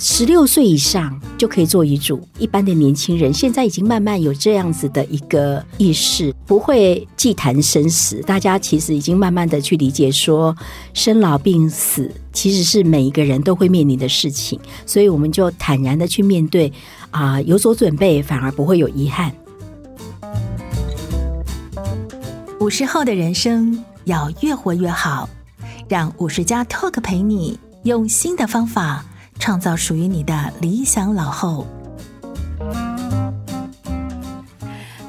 十六岁以上就可以做遗嘱，一般的年轻人现在已经慢慢有这样子的一个意识，不会忌谈生死。大家其实已经慢慢的去理解说，生老病死其实是每一个人都会面临的事情，所以我们就坦然的去面对，啊、有所准备，反而不会有遗憾。五十后的人生要越活越好，让五十加 Talk 陪你用新的方法。创造属于你的理想老后。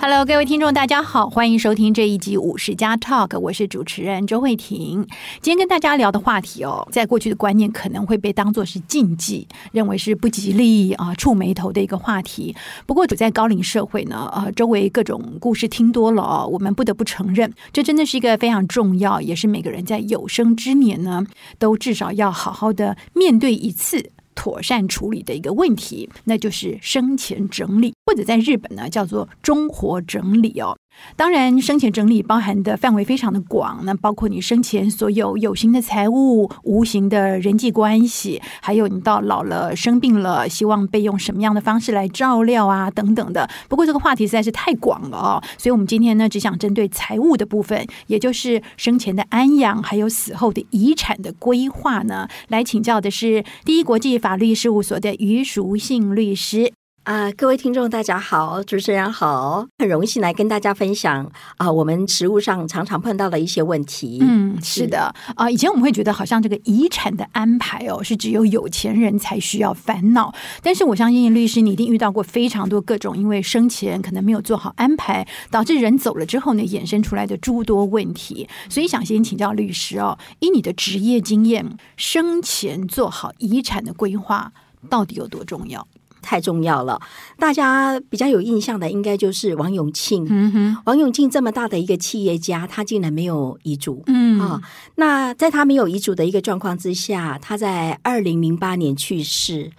Hello，各位听众，大家好，欢迎收听这一集五十加 Talk，我是主持人周慧婷。今天跟大家聊的话题哦，在过去的观念可能会被当作是禁忌，认为是不吉利啊、触霉头的一个话题。不过，处在高龄社会呢，呃，周围各种故事听多了哦，我们不得不承认，这真的是一个非常重要，也是每个人在有生之年呢，都至少要好好的面对一次。妥善处理的一个问题，那就是生前整理，或者在日本呢叫做终活整理哦。当然，生前整理包含的范围非常的广，那包括你生前所有有形的财物、无形的人际关系，还有你到老了生病了，希望被用什么样的方式来照料啊，等等的。不过这个话题实在是太广了哦，所以我们今天呢只想针对财务的部分，也就是生前的安养，还有死后的遗产的规划呢，来请教的是第一国际法律事务所的余淑信律师。啊、呃，各位听众，大家好，主持人好，很荣幸来跟大家分享啊、呃，我们实务上常常碰到的一些问题。嗯，是的，啊、呃，以前我们会觉得好像这个遗产的安排哦，是只有有钱人才需要烦恼。但是我相信律师，你一定遇到过非常多各种因为生前可能没有做好安排，导致人走了之后呢，衍生出来的诸多问题。所以想先请教律师哦，以你的职业经验，生前做好遗产的规划到底有多重要？太重要了，大家比较有印象的应该就是王永庆。嗯哼，王永庆这么大的一个企业家，他竟然没有遗嘱。嗯啊，那在他没有遗嘱的一个状况之下，他在二零零八年去世。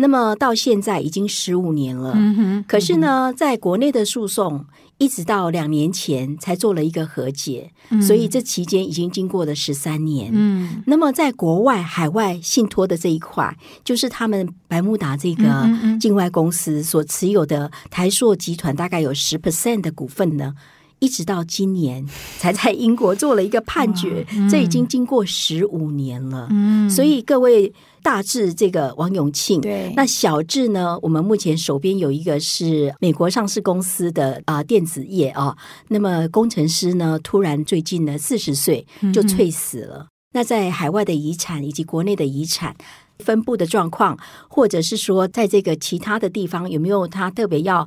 那么到现在已经十五年了，嗯哼，可是呢，在国内的诉讼一直到两年前才做了一个和解，嗯，所以这期间已经经过了十三年。嗯，那么在国外海外信托的这一块，就是他们百慕达这个境外公司所持有的台硕集团大概有十 percent 的股份呢，一直到今年 才在英国做了一个判决，嗯，这已经经过十五年了。嗯，所以各位。大致这个王永庆，对，那小智呢？我们目前手边有一个是美国上市公司的啊、呃、电子业啊、哦，那么工程师呢，突然最近呢四十岁就猝死了。嗯、那在海外的遗产以及国内的遗产分布的状况，或者是说在这个其他的地方有没有他特别要？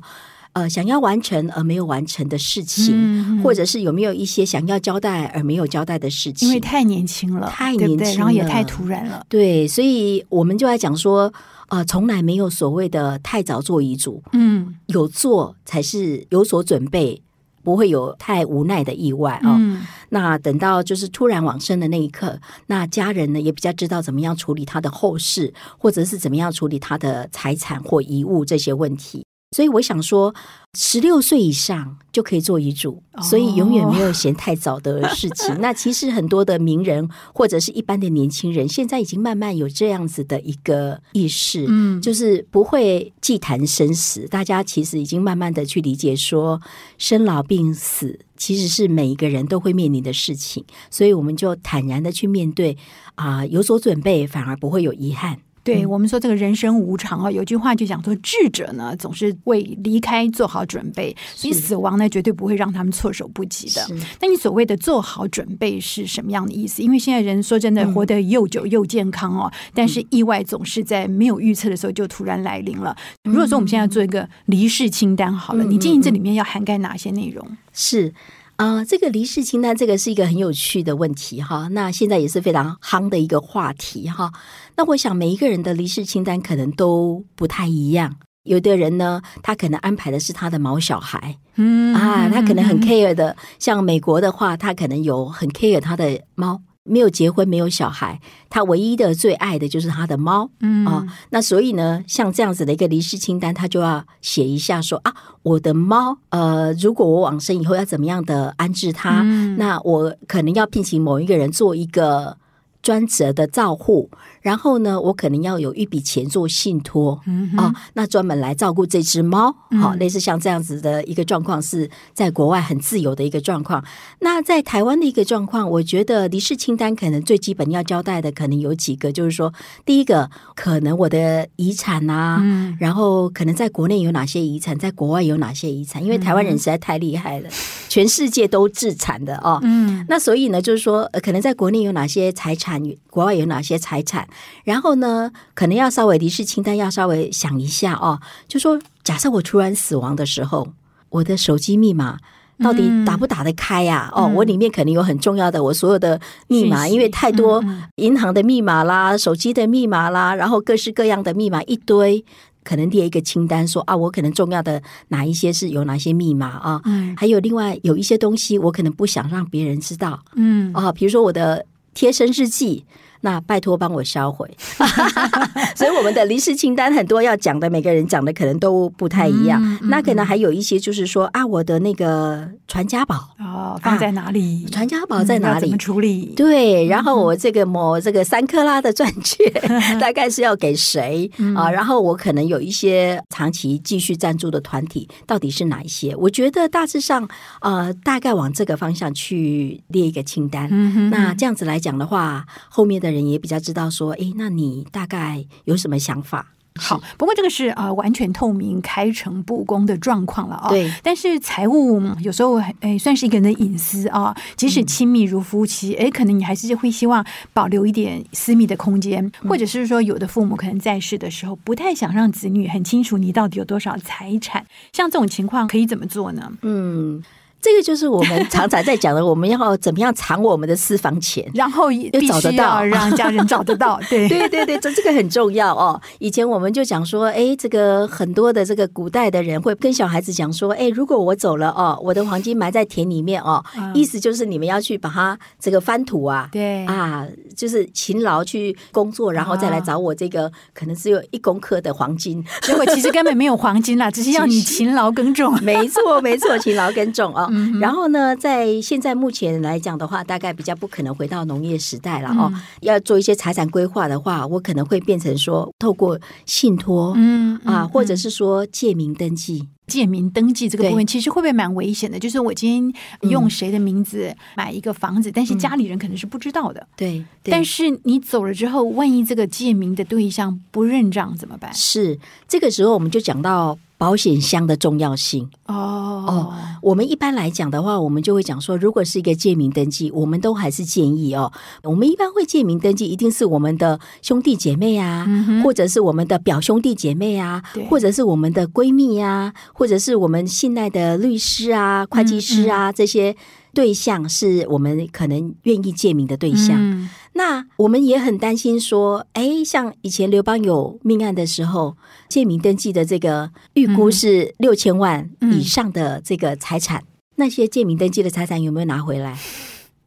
呃，想要完成而没有完成的事情，嗯，或者是有没有一些想要交代而没有交代的事情？因为太年轻了，太年轻了，对对，然后也太突然了。对，所以我们就来讲说，呃，从来没有所谓的太早做遗嘱，嗯，有做才是有所准备，不会有太无奈的意外啊，哦嗯。那等到就是突然往生的那一刻，那家人呢也比较知道怎么样处理他的后事，或者是怎么样处理他的财产或遗物这些问题。所以我想说，十六岁以上就可以做遗嘱，所以永远没有嫌太早的事情。那其实很多的名人或者是一般的年轻人，现在已经慢慢有这样子的一个意识，嗯，就是不会忌谈生死。大家其实已经慢慢的去理解说，生老病死其实是每一个人都会面临的事情，所以我们就坦然的去面对，啊，有所准备，反而不会有遗憾。对我们说，这个人生无常啊，有句话就讲说，智者呢总是为离开做好准备，所以死亡呢绝对不会让他们措手不及的。那你所谓的做好准备是什么样的意思？因为现在人说真的活得又久又健康哦，嗯、但是意外总是在没有预测的时候就突然来临了。如果说我们现在做一个离世清单好了，嗯、你建议这里面要涵盖哪些内容？是。啊、呃，这个离世清单，这个是一个很有趣的问题哈。那现在也是非常夯的一个话题哈。那我想每一个人的离世清单可能都不太一样。有的人呢，他可能安排的是他的毛小孩，嗯啊，他可能很 care 的。像美国的话，他可能有很 care 他的猫。没有结婚，没有小孩，他唯一的最爱的就是他的猫，嗯啊，那所以呢，像这样子的一个离世清单，他就要写一下说啊，我的猫，呃，如果我往生以后要怎么样的安置它，嗯、那我可能要聘请某一个人做一个。专责的照护，然后呢，我可能要有一笔钱做信托，嗯哼，哦，那专门来照顾这只猫，好，嗯，类似像这样子的一个状况，是在国外很自由的一个状况。那在台湾的一个状况，我觉得离世清单可能最基本要交代的，可能有几个，就是说，第一个，可能我的遗产啊，嗯，然后可能在国内有哪些遗产，在国外有哪些遗产，因为台湾人实在太厉害了，嗯，全世界都自产的哦，嗯，那所以呢，就是说，可能在国内有哪些财产。国外有哪些财产？然后呢，可能要稍微离世清单要稍微想一下哦。就说，假设我突然死亡的时候，我的手机密码到底打不打得开呀？嗯、哦，我里面肯定有很重要的我所有的密码，因为太多银行的密码啦、手机的密码啦，然后各式各样的密码一堆，可能列一个清单说啊，我可能重要的哪一些是有哪些密码啊？嗯，还有另外有一些东西，我可能不想让别人知道。嗯，啊，比如说我的。贴身日记，那拜托帮我销毁。所以我们的离世清单很多要讲的，每个人讲的可能都不太一样。嗯嗯、那可能还有一些就是说啊，我的那个传家宝哦，放在哪里？传家宝在哪里？嗯、怎么处理？对，然后我这个某这个三克拉的钻戒，大概是要给谁啊？然后我可能有一些长期继续赞助的团体，到底是哪一些？我觉得大致上呃，大概往这个方向去列一个清单。那这样子来讲的话，后面的人也比较知道说，哎，那你大概有什么想法？好，不过这个是啊、呃，完全透明、开诚布公的状况了啊。对，但是财务有时候哎，算是一个人的隐私啊。即使亲密如夫妻，哎、嗯，可能你还是会希望保留一点私密的空间，嗯、或者是说，有的父母可能在世的时候不太想让子女很清楚你到底有多少财产。像这种情况，可以怎么做呢？嗯。这个就是我们常常在讲的，我们要怎么样藏我们的私房钱，然后又找得到，让家人找得到。对对对对，这这个很重要哦。以前我们就讲说，哎，这个很多的这个古代的人会跟小孩子讲说，哎，如果我走了哦，我的黄金埋在田里面哦，嗯、意思就是你们要去把它这个翻土啊，对啊，就是勤劳去工作，然后再来找我这个可能只有一公克的黄金，结果其实根本没有黄金啦，只是要你 勤劳耕种。没错没错，勤劳耕种哦。然后呢，在现在目前来讲的话，大概比较不可能回到农业时代了哦。嗯、要做一些财产规划的话，我可能会变成说，透过信托，嗯，嗯啊，或者是说借名登记。借名登记这个部分，其实会不会蛮危险的？就是我今天用谁的名字买一个房子，但是家里人可能是不知道的。对，但是你走了之后，万一这个借名的对象不认账怎么办？是这个时候，我们就讲到。保险箱的重要性。哦。哦，我们一般来讲的话，我们就会讲说，如果是一个借名登记，我们都还是建议哦，我们一般会借名登记，一定是我们的兄弟姐妹啊，嗯、或者是我们的表兄弟姐妹啊，或者是我们的闺蜜啊，或者是我们信赖的律师啊、会计师啊、嗯、这些。对象是我们可能愿意借名的对象，嗯、那我们也很担心说，哎，像以前刘邦有命案的时候，借名登记的这个预估是六千万以上的这个财产，嗯、那些借名登记的财产有没有拿回来？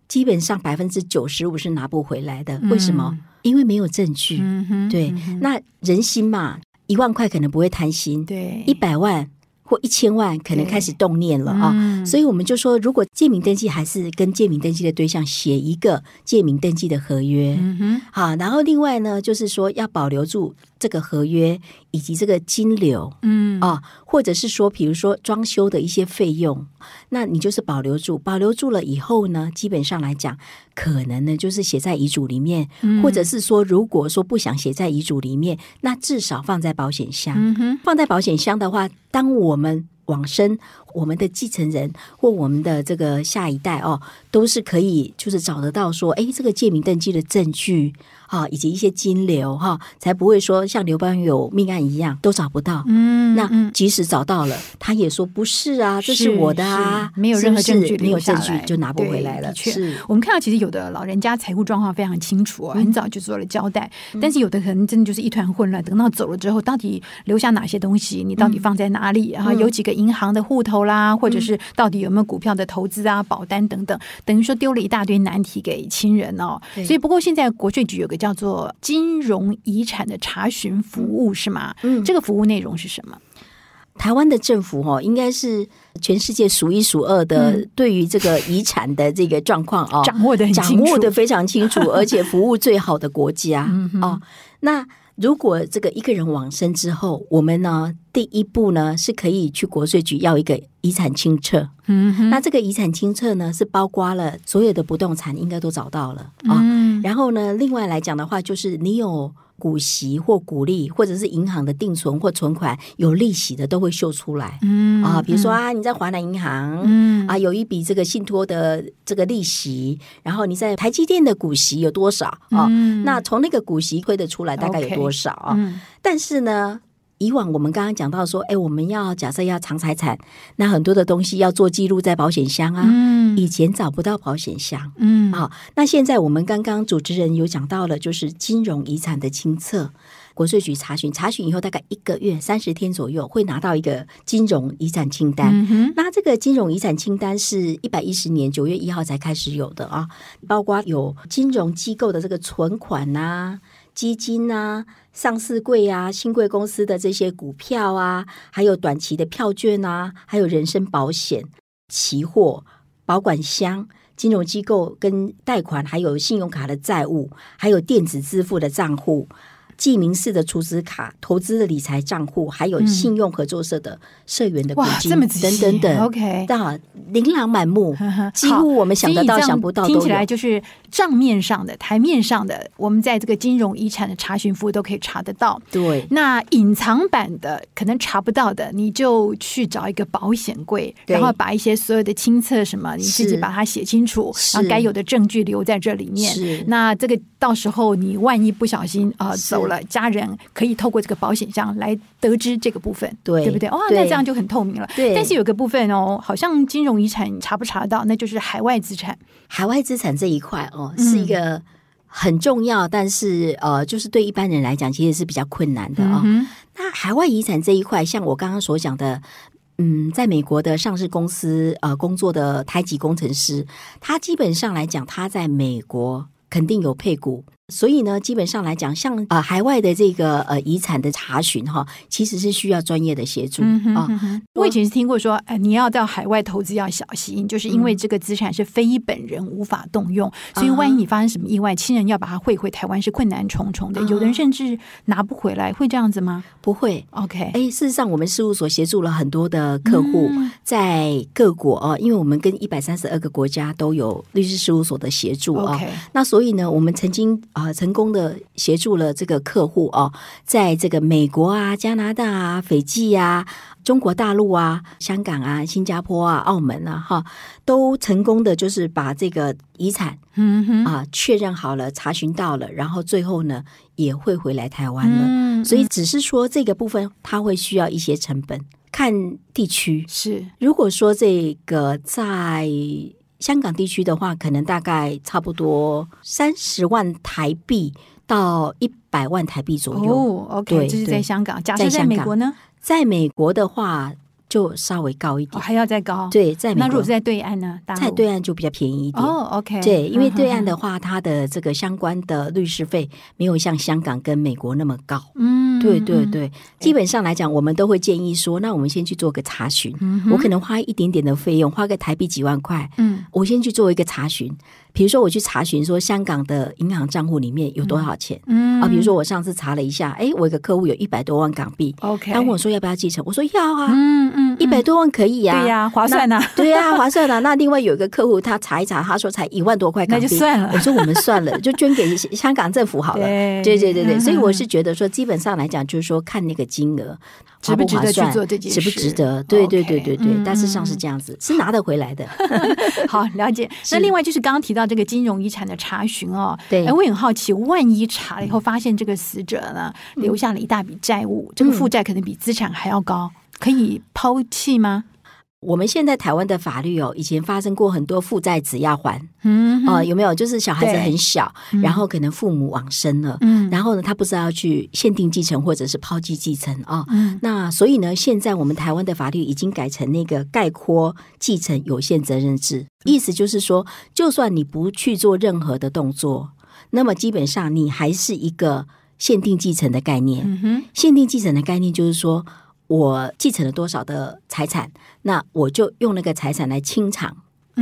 基本上百分之九十五是拿不回来的。为什么？因为没有证据。嗯、对，嗯、那人心嘛，一万块可能不会贪心，对，一百万。或一千万可能开始动念了啊，嗯、所以我们就说，如果借名登记，还是跟借名登记的对象写一个借名登记的合约，嗯哼，好，然后另外呢，就是说要保留住这个合约以及这个金流，嗯。啊，或者是说，比如说装修的一些费用，那你就是保留住，保留住了以后呢，基本上来讲，可能呢就是写在遗嘱里面，嗯、或者是说，如果说不想写在遗嘱里面，那至少放在保险箱，嗯哼，放在保险箱的话，当我们往生，我们的继承人或我们的这个下一代哦，都是可以就是找得到说，哎，这个借名登记的证据。啊，以及一些金流哈，才不会说像刘邦有命案一样都找不到。嗯，那即使找到了，他也说不是啊，这是我的啊，没有任何证据，没有证据就拿不回来了。确我们看到，其实有的老人家财务状况非常清楚，很早就做了交代，但是有的可能真的就是一团混乱。等到走了之后，到底留下哪些东西？你到底放在哪里？然后有几个银行的户头啦，或者是到底有没有股票的投资啊、保单等等，等于说丢了一大堆难题给亲人哦。所以，不过现在国税局有个。叫做金融遗产的查询服务是吗？嗯，这个服务内容是什么？台湾的政府哦，应该是全世界数一数二的，对于这个遗产的这个状况哦，掌握的掌握的非常清楚，而且服务最好的国家 哦。那如果这个一个人往生之后，我们呢，第一步呢是可以去国税局要一个遗产清册。嗯，那这个遗产清册呢是包括了所有的不动产，应该都找到了啊。嗯，然后呢，另外来讲的话，就是你有。股息或股利，或者是银行的定存或存款有利息的，都会秀出来。嗯啊，比如说啊，你在华南银行，嗯啊，有一笔这个信托的这个利息，然后你在台积电的股息有多少啊？嗯，那从那个股息推得出来大概有多少啊？嗯，但是呢。以往我们刚刚讲到说，哎，我们要假设要藏财产，那很多的东西要做记录在保险箱啊。嗯，以前找不到保险箱。嗯，好，那现在我们刚刚主持人有讲到了，就是金融遗产的清册，国税局查询，查询以后大概一个月三十天左右会拿到一个金融遗产清单。那这个金融遗产清单是一百一十年九月一号才开始有的啊，包括有金融机构的这个存款呐、啊。基金啊，上市柜啊，新贵公司的这些股票啊，还有短期的票券啊，还有人身保险、期货、保管箱、金融机构跟贷款，还有信用卡的债务，还有电子支付的账户。记名式的储值卡、投资的理财账户，还有信用合作社的社员的股金等等等，OK，那，琳琅满目，几乎我们想得到、想不到，听起来就是账面上的、台面上的，我们在这个金融遗产的查询服务都可以查得到。对，那隐藏版的可能查不到的，你就去找一个保险柜，然后把一些所有的清册什么，你自己把它写清楚，然后该有的证据留在这里面。是，那这个到时候你万一不小心啊走。了，家人可以透过这个保险箱来得知这个部分，对，对不对？哦，那这样就很透明了。对，但是有个部分哦，好像金融遗产查不查得到，那就是海外资产。海外资产这一块哦，是一个很重要，嗯、但是呃，就是对一般人来讲，其实是比较困难的啊、哦。嗯、那海外遗产这一块，像我刚刚所讲的，嗯，在美国的上市公司呃工作的台籍工程师，他基本上来讲，他在美国肯定有配股。所以呢，基本上来讲，像呃海外的这个呃遗产的查询哈，其实是需要专业的协助啊。嗯哼嗯，我以前是听过说，哎，你要到海外投资要小心，就是因为这个资产是非本人无法动用，嗯、所以万一你发生什么意外，亲人要把它汇回台湾是困难重重的。有的人甚至拿不回来，会这样子吗？不会。OK，哎，事实上，我们事务所协助了很多的客户在各国啊，嗯、因为我们跟一百三十二个国家都有律师事务所的协助啊。Okay 那所以呢，我们曾经。啊，成功的协助了这个客户哦，在这个美国啊、加拿大啊、斐济啊、中国大陆啊、香港啊、新加坡啊、澳门啊，哈，都成功的就是把这个遗产，嗯哼啊确认好了、查询到了，然后最后呢也会回来台湾了。所以只是说这个部分它会需要一些成本，看地区是。如果说这个在。香港地区的话，可能大概差不多三十万台币到一百万台币左右。哦，OK，对，这是在香港。假设在美国呢？在美国的话。就稍微高一点，还要再高。对，在美国，那如果是在对岸呢？在对岸就比较便宜一点。哦，OK。对，因为 对岸的话，它的这个相关的律师费没有像香港跟美国那么高。嗯，对对对。基本上来讲，我们都会建议说，那我们先去做个查询。我可能花一点点的费用，花个台币几万块。嗯，我先去做一个查询。比如说，我去查询说香港的银行账户里面有多少钱。嗯啊，比如说我上次查了一下，哎，我一个客户有一百多万港币。OK。他问我说要不要继承，我说要啊。嗯嗯。一百多万可以呀，对呀，划算呐，对呀，划算呐。那另外有一个客户，他查一查，他说才一万多块港币，那就算了。我说我们算了，就捐给香港政府好了。对对对对，所以我是觉得说，基本上来讲，就是说看那个金额。值不值得去做这件事，值不值得？对对对对对，大致上是这样子，是拿得回来的。好，了解。那另外就是刚刚提到这个金融遗产的查询哦，对，哎，我很好奇，万一查了以后发现这个死者呢留下了一大笔债务，这个负债可能比资产还要高，可以抛弃吗？我们现在台湾的法律哦，以前发生过很多负债子要还，嗯，哦，有没有？就是小孩子很小，然后可能父母往生了，嗯，然后呢，他不知道要去限定继承或者是抛弃继承啊，嗯，那所以呢，现在我们台湾的法律已经改成那个概括继承有限责任制，意思就是说，就算你不去做任何的动作，那么基本上你还是一个限定继承的概念，嗯哼，限定继承的概念就是说。我继承了多少的财产，那我就用那个财产来清偿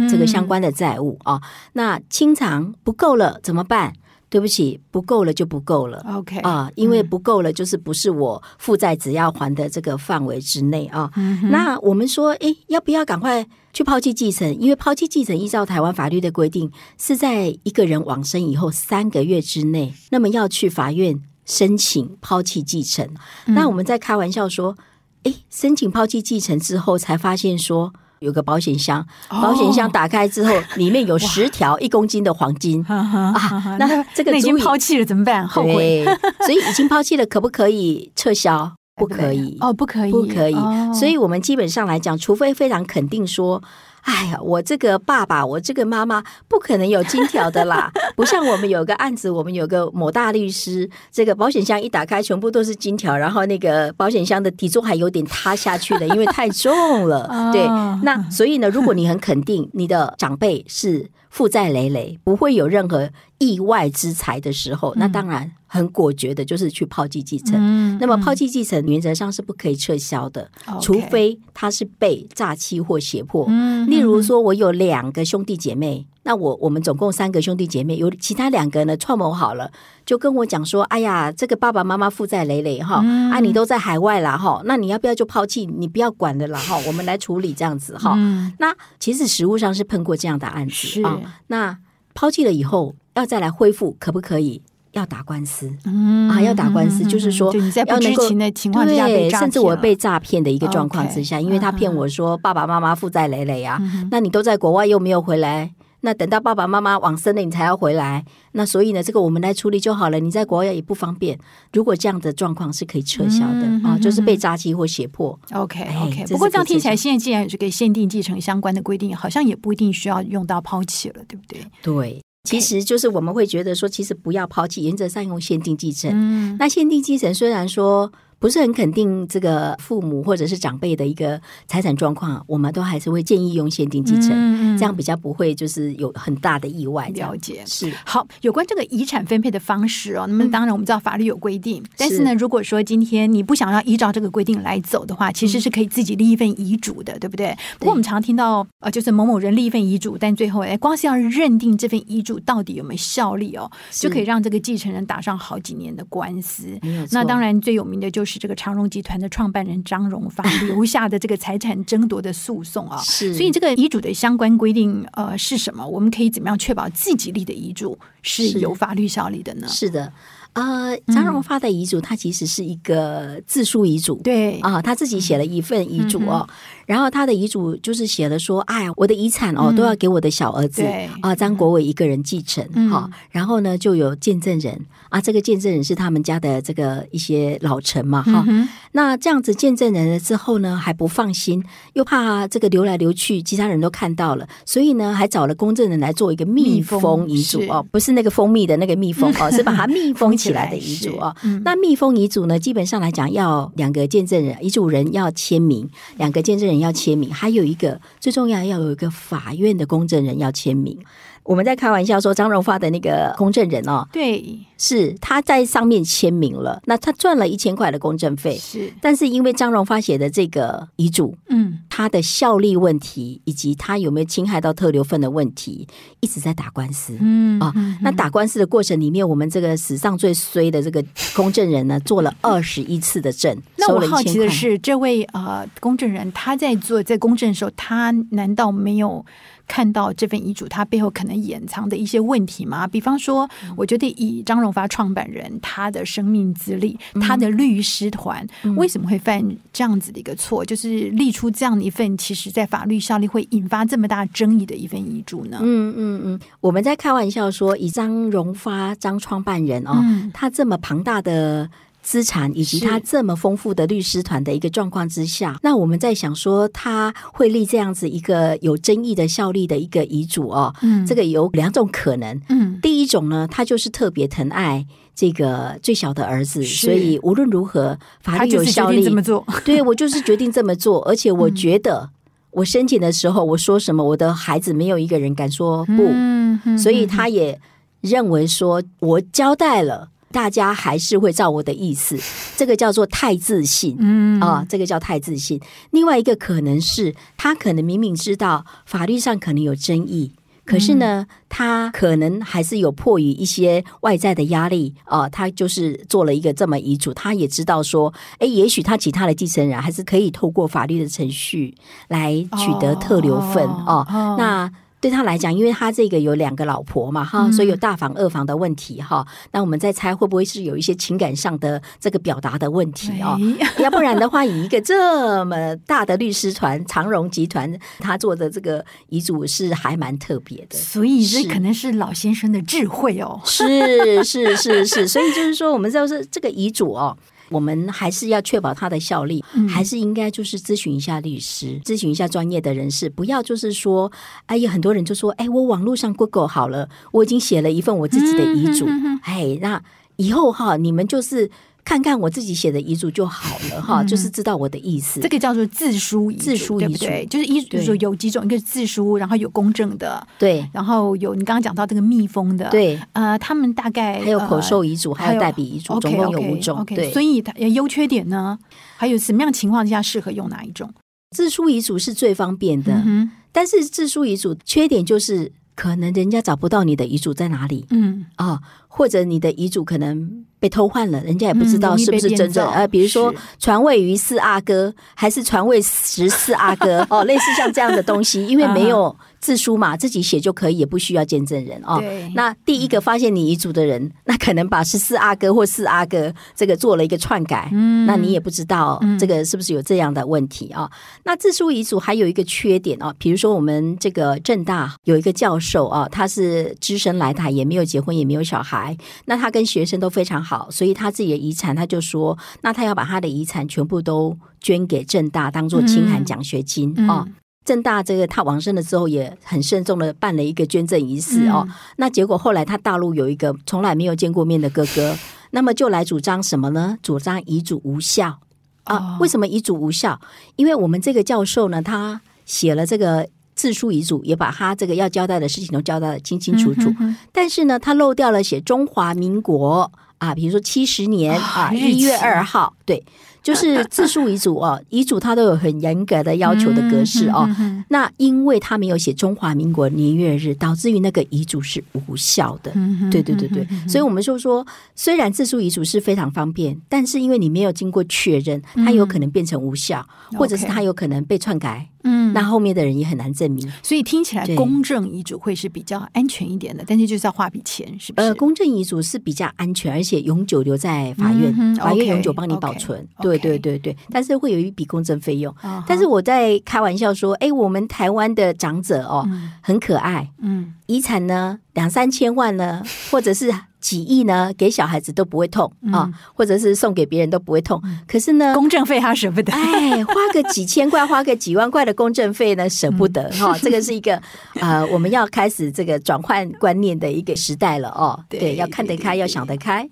这个相关的债务啊、嗯哦。那清偿不够了怎么办？对不起，不够了就不够了。OK 啊，因为不够了就是不是我负债只要还的这个范围之内啊。嗯、那我们说，诶，要不要赶快去抛弃继承？因为抛弃继承依照台湾法律的规定，是在一个人往生以后三个月之内，那么要去法院申请抛弃继承。嗯、那我们在开玩笑说。哎，申请抛弃继承之后，才发现说有个保险箱，保险箱打开之后，里面有十条一公斤的黄金啊！那这个已经抛弃了怎么办？后悔。所以已经抛弃了，可不可以撤销？不可以哦，不可以，不可以。所以我们基本上来讲，除非非常肯定说。哎呀，我这个爸爸，我这个妈妈不可能有金条的啦！不像我们有个案子，我们有个某大律师，这个保险箱一打开，全部都是金条，然后那个保险箱的底座还有点塌下去了，因为太重了。对，那所以呢，如果你很肯定你的长辈是负债累累，不会有任何意外之财的时候，那当然。很果决的，就是去抛弃继承。嗯、那么抛弃继承原则上是不可以撤销的，嗯、除非他是被诈欺或胁迫。嗯、例如说，我有两个兄弟姐妹，嗯、那我我们总共三个兄弟姐妹，有其他两个呢串谋好了，就跟我讲说：“哎呀，这个爸爸妈妈负债累累哈，嗯、啊，你都在海外了哈，那你要不要就抛弃？你不要管的了啦哈，我们来处理这样子哈。嗯”那其实实物上是碰过这样的案子啊、哦。那抛弃了以后要再来恢复，可不可以？要打官司，嗯啊，要打官司，就是说要能够对，甚至我被诈骗的一个状况之下，因为他骗我说爸爸妈妈负债累累啊，那你都在国外又没有回来，那等到爸爸妈妈往生了你才要回来，那所以呢，这个我们来处理就好了。你在国外也不方便，如果这样的状况是可以撤销的啊，就是被诈欺或胁迫。OK OK，不过这样听起来，现在既然有这个限定继承相关的规定，好像也不一定需要用到抛弃了，对不对？对。其实就是我们会觉得说，其实不要抛弃，原则上用限定继承。嗯，那限定继承虽然说。不是很肯定这个父母或者是长辈的一个财产状况，我们都还是会建议用限定继承，嗯、这样比较不会就是有很大的意外。了解是好。有关这个遗产分配的方式哦，那么当然我们知道法律有规定，嗯、但是呢，如果说今天你不想要依照这个规定来走的话，其实是可以自己立一份遗嘱的，对不对？对，不过我们常听到呃，就是某某人立一份遗嘱，但最后哎，光是要认定这份遗嘱到底有没有效力哦，就可以让这个继承人打上好几年的官司。那当然最有名的就是。是这个长荣集团的创办人张荣发 留下的这个财产争夺的诉讼啊，是，所以这个遗嘱的相关规定呃是什么？我们可以怎么样确保自己立的遗嘱是有法律效力的呢？是，是的。呃，张荣发的遗嘱，他其实是一个自书遗嘱，对啊，他自己写了一份遗嘱哦。然后他的遗嘱就是写了说，哎呀，我的遗产哦都要给我的小儿子啊张国伟一个人继承哈。然后呢，就有见证人啊，这个见证人是他们家的这个一些老臣嘛哈。那这样子见证人了之后呢，还不放心，又怕这个流来流去，其他人都看到了，所以呢，还找了公证人来做一个密封遗嘱哦，不是那个蜂蜜的那个密封哦，是把它密封。起来的遗嘱哦，嗯、那密封遗嘱呢？基本上来讲，要两个见证人，遗嘱人要签名，两个见证人要签名，还有一个最重要，要有一个法院的公证人要签名。我们在开玩笑说，张荣发的那个公证人哦，对，是他在上面签名了，那他赚了一千块的公证费，是，但是因为张荣发写的这个遗嘱，嗯，他的效力问题以及他有没有侵害到特留份的问题，一直在打官司，嗯啊，那打官司的过程里面，我们这个史上最衰的这个公证人呢，做了 二十一次的证。那我好奇的是，这位呃公证人他在做在公证的时候，他难道没有？看到这份遗嘱，他背后可能掩藏的一些问题吗？比方说，我觉得以张荣发创办人他的生命资历，嗯、他的律师团为什么会犯这样子的一个错？就是立出这样的一份，其实在法律效力会引发这么大争议的一份遗嘱呢？嗯嗯嗯，我们在开玩笑说，以张荣发张创办人哦，嗯、他这么庞大的。资产以及他这么丰富的律师团的一个状况之下，那我们在想说他会立这样子一个有争议的效力的一个遗嘱哦，嗯，这个有两种可能，嗯，第一种呢，他就是特别疼爱这个最小的儿子，所以无论如何法律有效力，这么做，对，我就是决定这么做，而且我觉得我申请的时候我说什么，我的孩子没有一个人敢说不，嗯，所以他也认为说我交代了。大家还是会照我的意思，这个叫做太自信，嗯啊，这个叫太自信。另外一个可能是他可能明明知道法律上可能有争议，可是呢，他可能还是有迫于一些外在的压力啊，他就是做了一个这么遗嘱。他也知道说，哎，也许他其他的继承人还是可以透过法律的程序来取得特留份哦，哦。那。对他来讲，因为他这个有两个老婆嘛，哈，所以有大房二房的问题哈。那我们在猜会不会是有一些情感上的这个表达的问题哦？要不然的话，以一个这么大的律师团长荣集团，他做的这个遗嘱是还蛮特别的。所以这可能是老先生的智慧哦。是是是是，所以就是说，我们知道是这个遗嘱哦。我们还是要确保它的效力，还是应该就是咨询一下律师，咨询一下专业的人士，不要就是说，哎呀，很多人就说，哎，我网络上 Google 好了，我已经写了一份我自己的遗嘱，哎，那以后哈，你们就是。看看我自己写的遗嘱就好了哈，嗯、就是知道我的意思。这个叫做自书遗嘱，自书遗嘱对不对？就是遗嘱说有几种，一个是自书，然后有公证的，对，然后有你刚刚讲到这个密封的，对，呃，他们大概还有口授遗嘱，还有代笔遗嘱，总共有五种。对，所以它优缺点呢，还有什么样情况下适合用哪一种？自书遗嘱是最方便的，嗯、但是自书遗嘱缺点就是可能人家找不到你的遗嘱在哪里，嗯啊、哦，或者你的遗嘱可能。被偷换了，人家也不知道是不是真正。呃，比如说传位于四阿哥，还是传位十四阿哥 哦，类似像这样的东西，因为没有字书嘛，自己写就可以，也不需要见证人哦。那第一个发现你遗嘱的人，那可能把十四阿哥或四阿哥这个做了一个篡改，嗯，那你也不知道这个是不是有这样的问题啊？那自书遗嘱还有一个缺点哦，比如说我们这个正大有一个教授啊，他是只身来台，也没有结婚，也没有小孩，那他跟学生都非常好。所以他自己的遗产，他就说，那他要把他的遗产全部都捐给正大，当做清寒奖学金、嗯、哦。政大这个他往生了之后，也很慎重的办了一个捐赠仪式哦。嗯、那结果后来他大陆有一个从来没有见过面的哥哥，那么就来主张什么呢？主张遗嘱无效啊？为什么遗嘱无效？因为我们这个教授呢，他写了这个。自书遗嘱也把他这个要交代的事情都交代的清清楚楚，但是呢，他漏掉了写中华民国啊，比如说七十年啊，一月二号，对。就是自书遗嘱哦，遗嘱他都有很严格的要求的格式哦。那因为他没有写中华民国年月日，导致于那个遗嘱是无效的。对对对对，所以我们就说，虽然自书遗嘱是非常方便，但是因为你没有经过确认，它有可能变成无效，或者是它有可能被篡改。嗯，那后面的人也很难证明。所以听起来公证遗嘱会是比较安全一点的，但是就是要花笔钱，是不是？呃，公证遗嘱是比较安全，而且永久留在法院，法院永久帮你保存。对。对对对对，但是会有一笔公证费用。Uh huh. 但是我在开玩笑说，哎，我们台湾的长者哦，嗯、很可爱，嗯，遗产呢两三千万呢，或者是。几亿呢？给小孩子都不会痛啊，或者是送给别人都不会痛。可是呢，公证费他舍不得。哎，花个几千块，花个几万块的公证费呢，舍不得哈。这个是一个呃，我们要开始这个转换观念的一个时代了哦。对，要看得开，要想得开。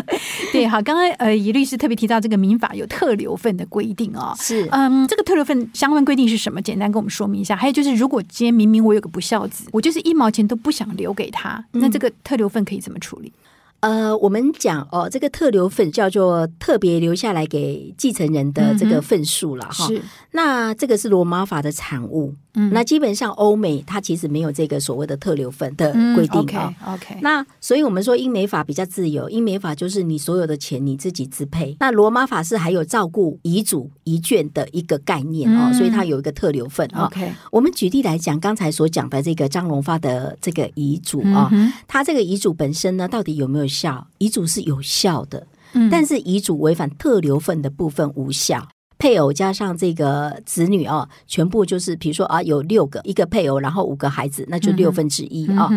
对，好，刚刚呃，以律师特别提到这个民法有特留份的规定哦。是，嗯，这个特留份相关规定是什么？简单跟我们说明一下。还有就是，如果今天明明我有个不孝子，我就是一毛钱都不想留给他，那这个特留份可以怎么处理？呃，我们讲哦，这个特留份叫做特别留下来给继承人的这个份数了哈。是，那这个是罗马法的产物。嗯，那基本上欧美它其实没有这个所谓的特留份的规定啊。嗯、OK，, okay 那所以我们说英美法比较自由，英美法就是你所有的钱你自己支配。那罗马法是还有照顾遗嘱遗眷的一个概念哦，嗯、所以它有一个特留份。OK，我们举例来讲，刚才所讲的这个张荣发的这个遗嘱啊，嗯、哼他这个遗嘱本身呢，到底有没有效？遗嘱是有效的，嗯、但是遗嘱违反特留份的部分无效。配偶加上这个子女哦，全部就是，比如说啊，有六个，一个配偶，然后五个孩子，那就六分之一啊。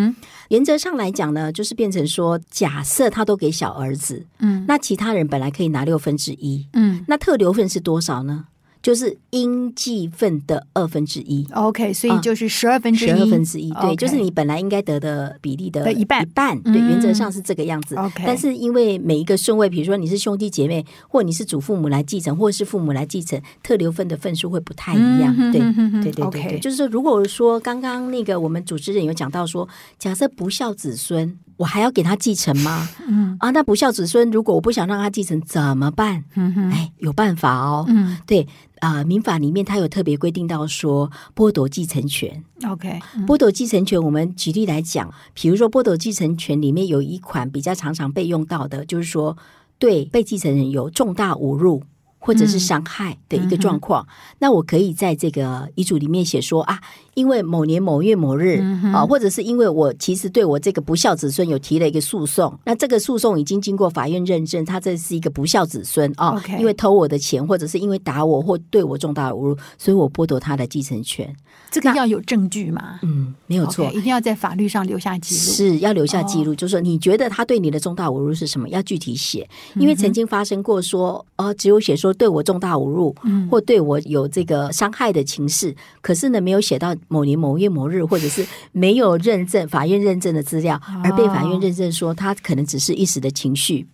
原则上来讲呢，就是变成说，假设他都给小儿子，嗯，那其他人本来可以拿六分之一，嗯，那特留份是多少呢？就是应继份的二分之一，OK，所以就是十二分之一，十二分之一，对，就是你本来应该得的比例的一半，一半，对，原则上是这个样子。OK，但是因为每一个顺位，比如说你是兄弟姐妹，或你是祖父母来继承，或是父母来继承，特留份的份数会不太一样。对，对，对，对，对，就是说，如果说刚刚那个我们主持人有讲到说，假设不孝子孙。我还要给他继承吗？嗯啊，那不孝子孙，如果我不想让他继承怎么办？嗯哼，哎，有办法哦。嗯，对啊，呃，民法里面它有特别规定到说剥夺继承权。OK，剥夺继承权，我们举例来讲，比如说剥夺继承权里面有一款比较常常被用到的，就是说对被继承人有重大侮辱。或者是伤害的一个状况，那我可以在这个遗嘱里面写说啊，因为某年某月某日、嗯、啊，或者是因为我其实对我这个不孝子孙有提了一个诉讼，那这个诉讼已经经过法院认证，他这是一个不孝子孙啊，Okay. 因为偷我的钱，或者是因为打我或对我重大侮辱，所以我剥夺他的继承权。这个要有证据吗？嗯，没有错，okay, 一定要在法律上留下记录，是要留下记录。哦、就是说，你觉得他对你的重大侮辱是什么？要具体写，因为曾经发生过说，哦，只有写说对我重大侮辱，嗯、或对我有这个伤害的情事，可是呢，没有写到某年某月某日，或者是 没有认证法院认证的资料，而被法院认证说他可能只是一时的情绪。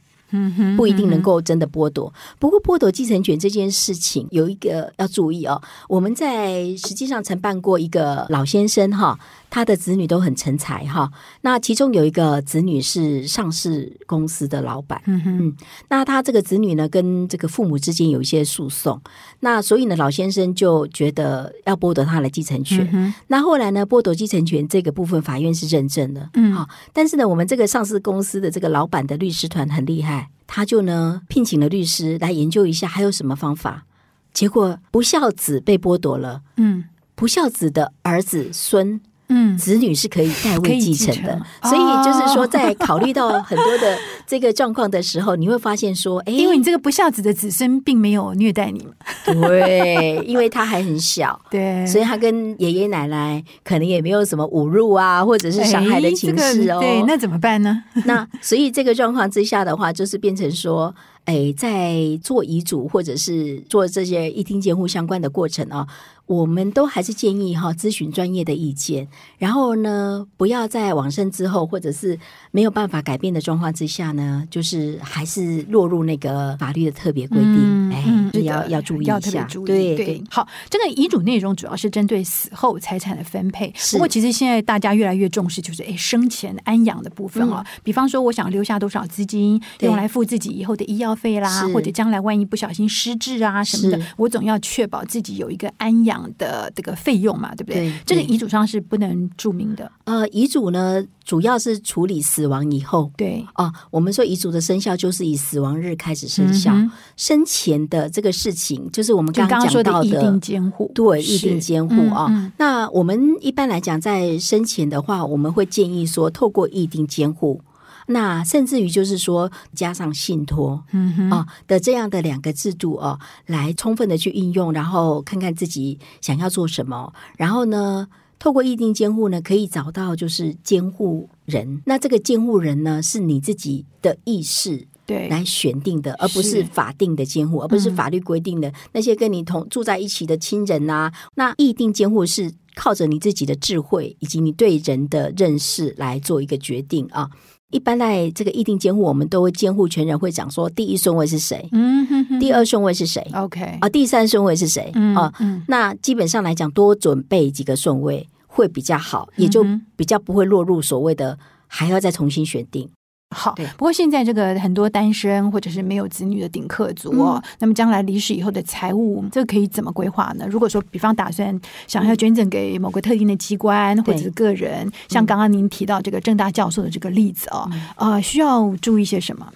不一定能够真的剥夺。不过剥夺继承权这件事情有一个要注意哦，我们在实际上曾办过一个老先生哈。他的子女都很成才哈，那其中有一个子女是上市公司的老板，嗯哼。嗯，那他这个子女呢，跟这个父母之间有一些诉讼，那所以呢，老先生就觉得要剥夺他的继承权。嗯、那后来呢，剥夺继承权这个部分，法院是认证的，嗯，好，但是呢，我们这个上市公司的这个老板的律师团很厉害，他就呢聘请了律师来研究一下还有什么方法，结果不孝子被剥夺了，嗯，不孝子的儿子孙。嗯，子女是可以代位继承的，承所以就是说，在考虑到很多的这个状况的时候，你会发现说，哎，因为你这个不孝子的子孙并没有虐待你，对，因为他还很小，对，所以他跟爷爷奶奶可能也没有什么侮辱啊，或者是伤害的情事哦，这个、对，那怎么办呢？那所以这个状况之下的话，就是变成说。哎，在做遗嘱或者是做这些一听监护相关的过程啊，我们都还是建议哈咨询专业的意见，然后呢，不要在往生之后或者是没有办法改变的状况之下呢，就是还是落入那个法律的特别规定，嗯、哎，要、嗯、要注意一下。对对，对。好，这个遗嘱内容主要是针对死后财产的分配，不过其实现在大家越来越重视就是哎生前安养的部分啊，嗯、比方说我想留下多少资金用来付自己以后的医药费啦，或者将来万一不小心失智啊什么的，我总要确保自己有一个安养的这个费用嘛，对不对？对这个遗嘱上是不能注明的。呃，遗嘱呢，主要是处理死亡以后，对。啊、呃，我们说遗嘱的生效就是以死亡日开始生效，嗯、生前的这个事情就是我们刚刚讲到的意定监护，对，一定监护啊。嗯嗯、那我们一般来讲，在生前的话，我们会建议说，透过一定监护。那甚至于就是说，加上信托，啊的这样的两个制度哦，来充分的去应用，然后看看自己想要做什么，然后呢，透过意定监护呢，可以找到就是监护人。那这个监护人呢，是你自己的意识对来选定的，而不是法定的监护，而不是法律规定的那些跟你同住在一起的亲人啊。那意定监护是靠着你自己的智慧以及你对人的认识来做一个决定啊。一般在这个议定监护，我们都会监护权人会讲说，第一顺位是谁？嗯哼哼，第二顺位是谁？OK 啊，第三顺位是谁？嗯、啊，那基本上来讲，多准备几个顺位会比较好，也就比较不会落入所谓的还要再重新选定。好，不过现在这个很多单身或者是没有子女的顶客族哦，嗯、那么将来离世以后的财务，这个可以怎么规划呢？如果说比方打算想要捐赠给某个特定的机关或者是个人，像刚刚您提到这个郑大教授的这个例子哦，呃，需要注意些什么？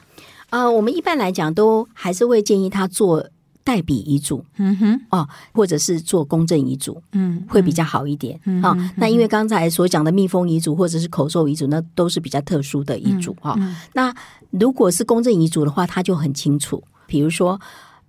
呃，我们一般来讲都还是会建议他做。代笔遗嘱，嗯哼，哦，或者是做公证遗嘱，嗯，会比较好一点，嗯，哦，那因为刚才所讲的密封遗嘱或者是口授遗嘱，那都是比较特殊的遗嘱，哈，嗯，那如果是公证遗嘱的话，他就很清楚，比如说。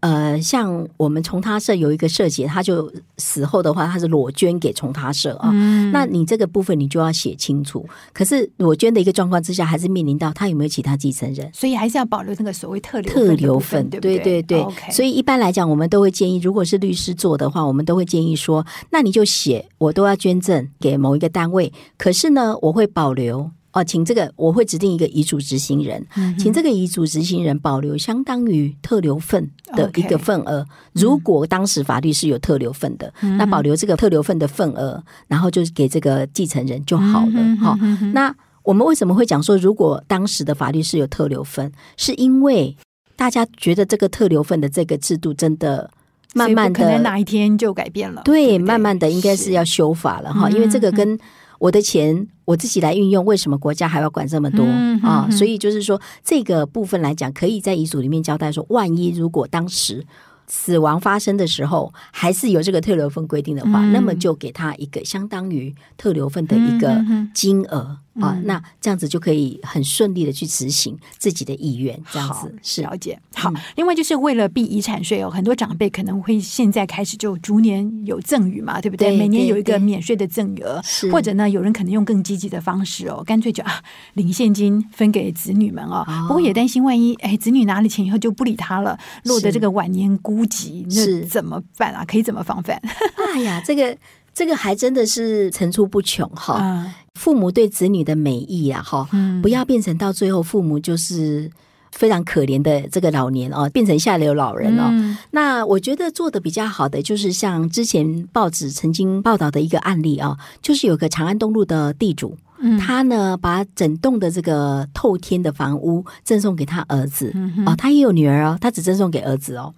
呃，像我们从他社有一个社姐，他就死后的话，他是裸捐给从他社啊。嗯、那你这个部分你就要写清楚。可是裸捐的一个状况之下，还是面临到他有没有其他继承人，所以还是要保留那个所谓特留特留份，对不对？对对对。Okay 所以一般来讲，我们都会建议，如果是律师做的话，我们都会建议说，那你就写我都要捐赠给某一个单位，可是呢，我会保留。哦，请这个我会指定一个遗嘱执行人，嗯、请这个遗嘱执行人保留相当于特留份的一个份额。如果当时法律是有特留份的，嗯、那保留这个特留份的份额，然后就是给这个继承人就好了。哈、嗯哦，那我们为什么会讲说，如果当时的法律是有特留份，是因为大家觉得这个特留份的这个制度真的慢慢的，可能哪一天就改变了。对，对对慢慢的应该是要修法了哈，因为这个跟。我的钱我自己来运用，为什么国家还要管这么多、嗯、啊？所以就是说，这个部分来讲，可以在遗嘱里面交代说，万一如果当时死亡发生的时候，还是有这个特留份规定的话，嗯、那么就给他一个相当于特留份的一个金额。啊，那这样子就可以很顺利的去执行自己的意愿，这样子是了解。好，另外就是为了避遗产税哦，很多长辈可能会现在开始就逐年有赠与嘛，对不对？每年有一个免税的赠与额，或者呢，有人可能用更积极的方式哦，干脆就啊领现金分给子女们哦。不过也担心万一哎子女拿了钱以后就不理他了，落得这个晚年孤寂，那怎么办啊？可以怎么防范？哎呀，这个。这个还真的是层出不穷哈，父母对子女的美意啊哈，不要变成到最后父母就是非常可怜的这个老年哦，变成下流老人哦。那我觉得做的比较好的就是像之前报纸曾经报道的一个案例啊，就是有个长安东路的地主，他呢把整栋的这个透天的房屋赠送给他儿子。哦，他也有女儿哦，他只赠送给儿子哦。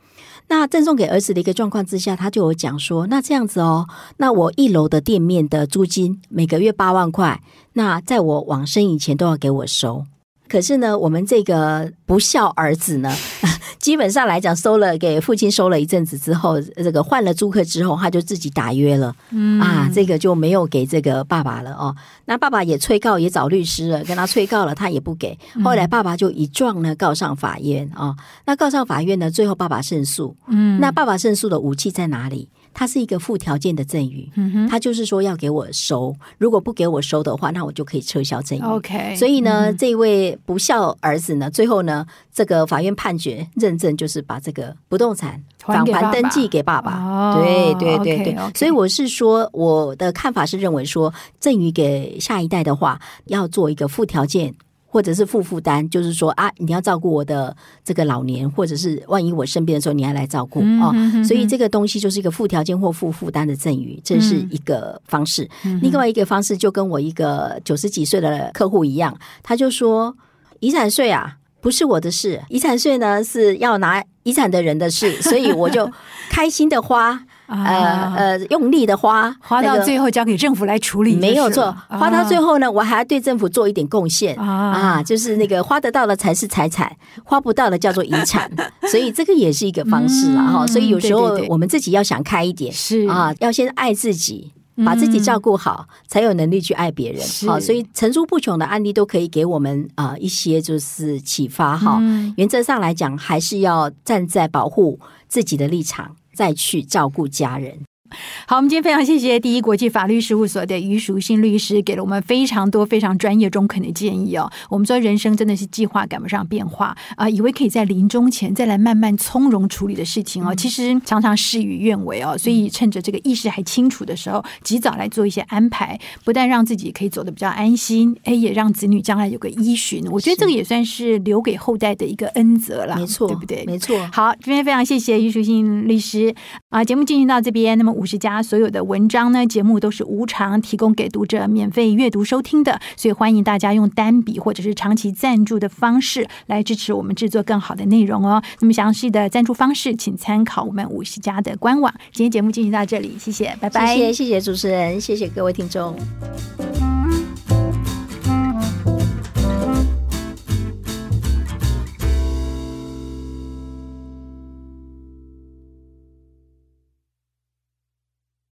那赠送给儿子的一个状况之下，他就有讲说，那这样子哦，那我一楼的店面的租金每个月八万块，那在我往生以前都要给我收。可是呢，我们这个不孝儿子呢，基本上来讲，收了给父亲收了一阵子之后，这个换了租客之后，他就自己打约了，嗯啊，这个就没有给这个爸爸了哦。那爸爸也催告，也找律师了，跟他催告了，他也不给。后来爸爸就一状呢告上法院啊、哦。那告上法院呢，最后爸爸胜诉。嗯，那爸爸胜诉的武器在哪里？他是一个附条件的赠与，他就是说要给我收，如果不给我收的话，那我就可以撤销赠与。OK，所以呢，嗯、这位不孝儿子呢，最后呢，这个法院判决认证就是把这个不动产返还登记给爸爸。爸爸对对对对，okay, okay 所以我是说，我的看法是认为说，赠与给下一代的话，要做一个附条件。或者是负负担，就是说啊，你要照顾我的这个老年，或者是万一我生病的时候，你要来照顾哦。所以这个东西就是一个附条件或负负担的赠与，这是一个方式。嗯、另外一个方式就跟我一个九十几岁的客户一样，他就说遗产税啊不是我的事，遗产税呢是要拿遗产的人的事，所以我就开心的花。呃呃，用力的花，花到最后交给政府来处理，没有错。花到最后呢，我还要对政府做一点贡献啊，就是那个花得到的才是财产，花不到的叫做遗产。所以这个也是一个方式了哈。所以有时候我们自己要想开一点，是啊，要先爱自己，把自己照顾好，才有能力去爱别人。好，所以层出不穷的案例都可以给我们啊一些就是启发哈。原则上来讲，还是要站在保护自己的立场。再去照顾家人。好，我们今天非常谢谢第一国际法律事务所的于淑馨律师，给了我们非常多非常专业中肯的建议哦。我们说人生真的是计划赶不上变化啊、呃，以为可以在临终前再来慢慢从容处理的事情哦，其实常常事与愿违哦。所以趁着这个意识还清楚的时候，及早来做一些安排，不但让自己可以走得比较安心，哎，也让子女将来有个依循。我觉得这个也算是留给后代的一个恩泽了，没错，对不对？没错。好，今天非常谢谢于淑馨律师啊，节目进行到这边，那么。五十家所有的文章呢，节目都是无偿提供给读者免费阅读收听的，所以欢迎大家用单笔或者是长期赞助的方式来支持我们制作更好的内容哦。那么详细的赞助方式，请参考我们五十家的官网。今天节目进行到这里，谢谢，拜拜。谢谢，谢谢主持人，谢谢各位听众。